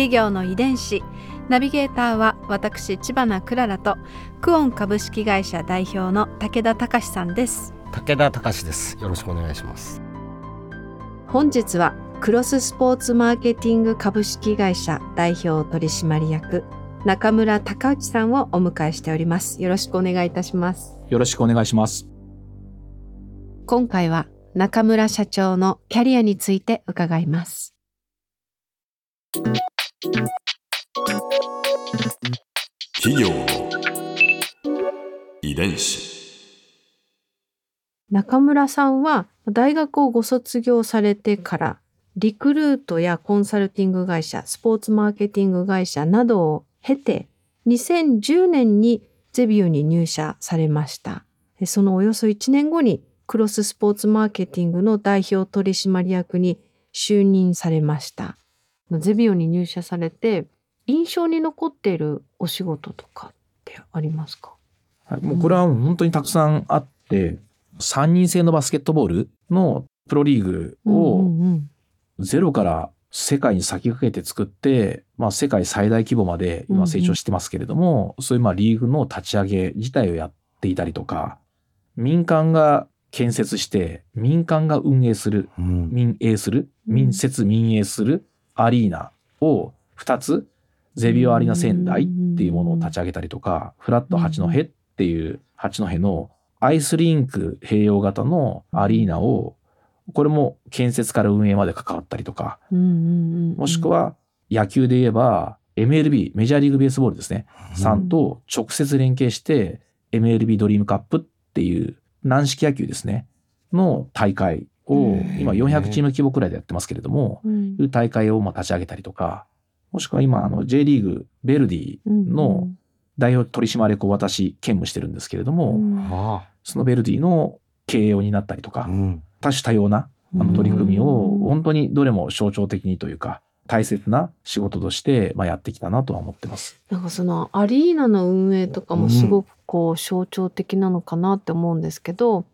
企業の遺伝子。ナビゲーターは私千葉なクララとクオン株式会社代表の武田隆さんです。武田隆です。よろしくお願いします。本日はクロススポーツマーケティング株式会社代表取締役中村隆内さんをお迎えしております。よろしくお願いいたします。よろしくお願いします。今回は中村社長のキャリアについて伺います企業の遺伝子。中村さんは大学をご卒業されてからリクルートやコンサルティング会社スポーツマーケティング会社などを経て2010年にゼビオに入社されましたそのおよそ1年後にクロススポーツマーケティングの代表取締役に就任されましたゼビオに入社されて印象に残っているお仕事とかってありますか？はい、もうこれは本当にたくさんあって、3人制のバスケットボールのプロリーグうんをうんうん。ゼロから世界に先駆けて作って、まあ世界最大規模まで今成長してますけれども、そういうまあリーグの立ち上げ自体をやっていたりとか、民間が建設して、民間が運営する、うん。民営する、うん民設民営するアリーナを2つ、ゼビオアリーナ仙台っていうものを立ち上げたりとか、フラット八戸っていう八戸のアイスリンク併用型のアリーナを、これも建設から運営まで関わったりとか、もしくは野球で言えば MLB、メジャーリーグベースボールですね、さんと直接連携して MLB ドリームカップっていう軟式野球ですね、の大会を今400チーム規模くらいでやってますけれども、うん。いう大会をまあ立ち上げたりとか、もしくは今あの J リーグベルディの代表取締役を私兼務してるんですけれども、そのベルディの経営を担ったりとか、多種多様なあの取り組みをうん本当にどれも象徴的にというか大切な仕事としてまあやってきたなとは思ってます。なんかそのアリーナの運営とかもすごくこう象徴的なのかなって思うんですけど、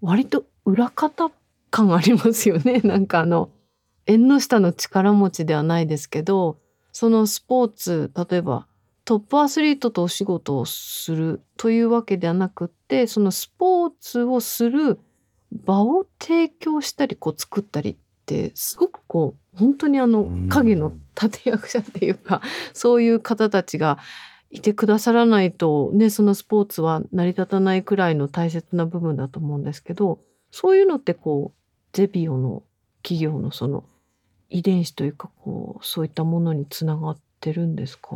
割と裏方感ありますよね。なんかあの縁の下の力持ちではないですけどそのスポーツ例えばトップアスリートとお仕事をするというわけではなくってそのスポーツをする場を提供したりこう作ったりってすごくこう本当にあのうん。影の立役者っていうかそういう方たちがいてくださらないとねそのスポーツは成り立たないくらいの大切な部分だと思うんですけどそういうのってこうゼビオの企業のその遺伝子というかこうそういったものにつながってるんですか？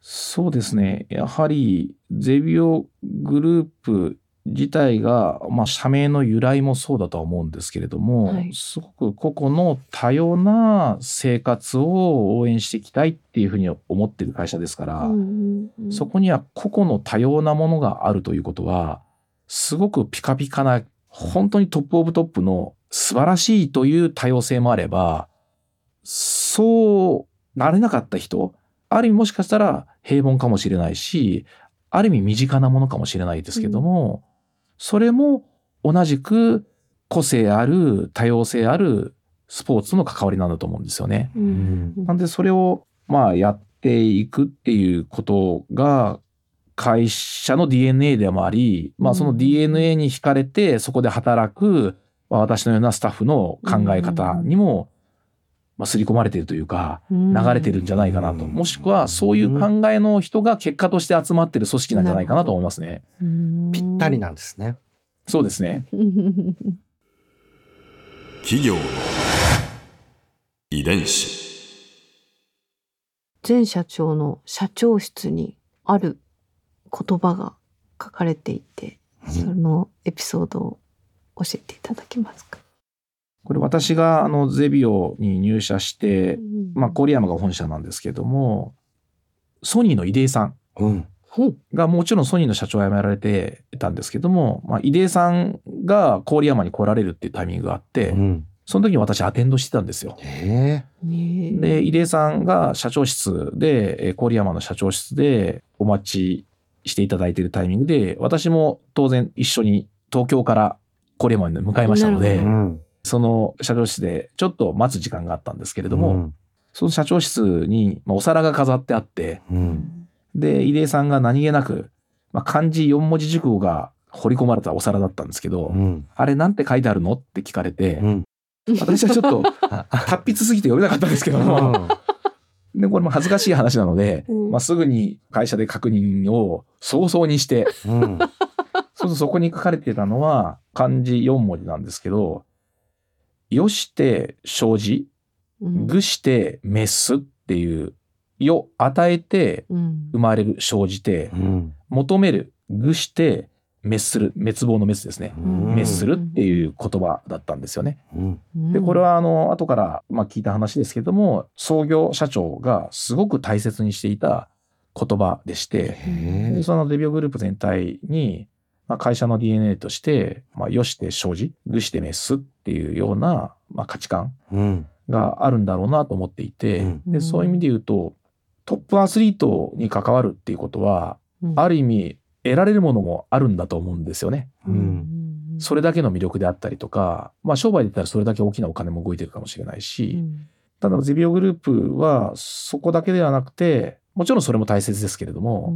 そうですね。やはりゼビオグループ自体が、まあ、社名の由来もそうだとは思うんですけれども、はい。すごく個々の多様な生活を応援していきたいっていうふうに思っている会社ですから、うんうん。そこには個々の多様なものがあるということは、すごくピカピカな、本当にトップオブトップの素晴らしいという多様性もあれば、そうなれなかった人、ある意味もしかしたら平凡かもしれないし、ある意味身近なものかもしれないですけども、それも同じく個性ある、多様性あるスポーツの関わりなんだと思うんですよね。うんうんなんでそれをまあやっていくっていうことが会社の DNA でもあり、まあその DNA に惹かれてそこで働くまあ私のようなスタッフの考え方にもまあ刷り込まれているというかうん流れてるんじゃないかなと。うんもしくはそういう考えの人が結果として集まってる組織なんじゃないかなと思いますね。うんぴったりなんですね。そうですね。企業の遺伝子。前社長の社長室にある言葉が書かれていて、そのエピソードを教えていただけますか？これ私があのゼビオに入社して、まあ、郡山が本社なんですけどもソニーの出井さんうん。がもちろんソニーの社長を辞められてたんですけども、まあ、出井さんが郡山に来られるっていうタイミングがあって、うん。その時に私アテンドしてたんですよ。で、入江さんが社長室で、えー郡山の社長室でお待ちしていただいているタイミングで、私も当然一緒に東京から郡山に向かいましたのえで。その社長室でちょっと待つ時間があったんですけれども、うん、その社長室にまあお皿が飾ってあって、うん。で、入江さんが何気なく、まあ、漢字4文字熟語が彫り込まれたお皿だったんですけど、うん。あれなんて書いてあるの？って聞かれて、うん。私はちょっと 達筆すぎて読めなかったんですけども、で、これも恥ずかしい話なので、うんまあ、すぐに会社で確認を早々にして、うん。そうするとそこに書かれていたのは漢字4文字なんですけど、よして生じ、うんぐして滅すっていう、よ与えてうん生まれる生じてう、ん。求める、ぐして滅する、滅亡の滅ですね。うん滅するっていう言葉だったんですよね。うん。で、これはあの、後から、まあ、聞いた話ですけども、創業社長がすごく大切にしていた言葉でして。でそのデビオグループ全体に、まあ、会社の DNA として、まあ、よして生じ、ぐして滅すっていうような、まあ、価値観うん。があるんだろうなと思っていて、うんで、そういう意味で言うと、トップアスリートに関わるっていうことは、うんある意味、得られるものもあるんだと思うんですよね。うん。それだけの魅力であったりとか、まあ商売で言ったらそれだけ大きなお金も動いてるかもしれないし、うんただゼビオグループはそこだけではなくて、もちろんそれも大切ですけれども、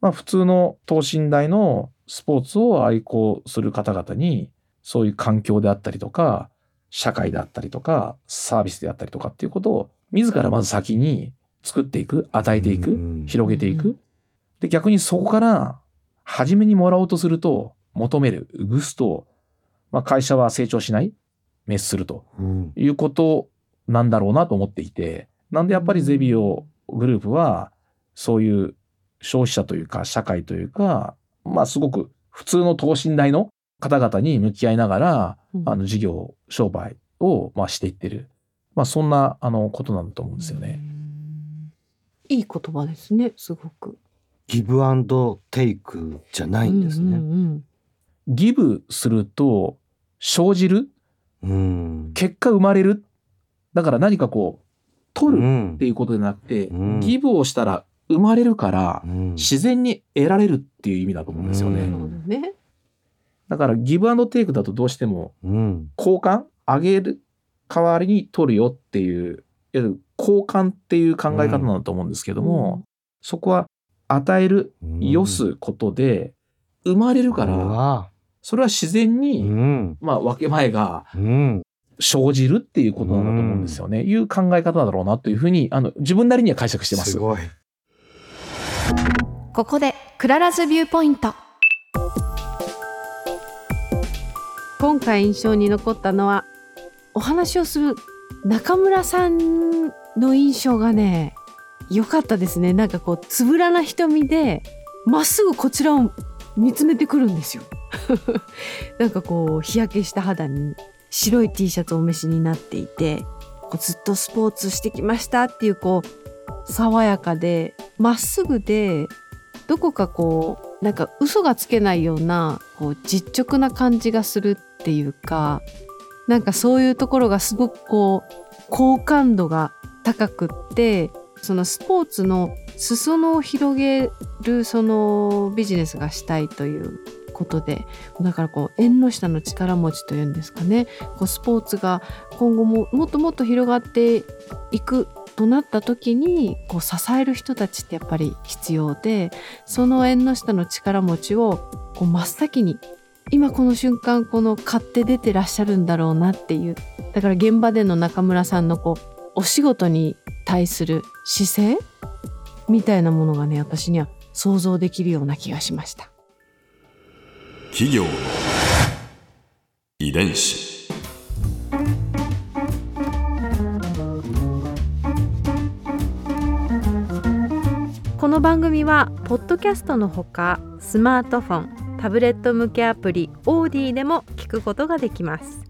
まあ普通の等身大のスポーツを愛好する方々に、そういう環境であったりとか、社会であったりとか、サービスであったりとかっていうことを、自らまず先に作っていく、与えていく、うん広げていくうん。で、逆にそこから、初めにもらおうとすると、求める、ぐすと、まあ会社は成長しない、滅するとうん。いうことなんだろうなと思っていて、なんでやっぱりゼビオグループは、そういう消費者というか、社会というか、まあすごく普通の等身大の方々に向き合いながら、うんあの事業、商売をまあしていってる。まあそんなあのことなんだと思うんですよね。いい言葉ですねすごくギブアンドテイクじゃないんですね。うんうんギブすると生じる、うん。結果生まれる？だから何かこう、取るんっていうことでなくて、うんギブをしたら生まれるから、うん自然に得られるっていう意味だと思うんですよね。うんねだからギブアンドテイクだとどうしてもうん。交換あげる代わりに取るよっていう、いわゆる交換っていう考え方なんだと思うんですけども、そこは与える、よすことで生まれるかうら、わそれは自然うに、ん。まあ分け前がうん。生じるっていうことなんだと思うんですよね。いう考え方だろうなというふうに、あの、自分なりには解釈してます。すごい。ここでクララズビューポイント今回印象に残ったのはお話をする中村さんの印象がね良かったですね。なんかこうつぶらな瞳でまっすぐこちらを見つめてくるんですよ。なんかこう日焼けした肌に白い T シャツをお召しになっていてこうずっとスポーツしてきましたっていうこう爽やかでまっすぐでどこかこうなんか嘘がつけないようなこう実直な感じがするっていうかなんかそういうところがすごくこう好感度が高くってそのスポーツの裾野を広げるそのビジネスがしたいということでだからこう縁の下の力持ちというんですかね。こうスポーツが今後ももっともっと広がっていくとなった時にこう支える人たちってやっぱり必要でその縁の下の力持ちをこう真っ先に今この瞬間この買って出てらっしゃるんだろうなっていうだから現場での中村さんのこうお仕事に対する姿勢みたいなものがね私には想像できるような気がしました。企業の遺伝子この番組はポッドキャストのほかスマートフォンタブレット向けアプリオーディでも聞くことができます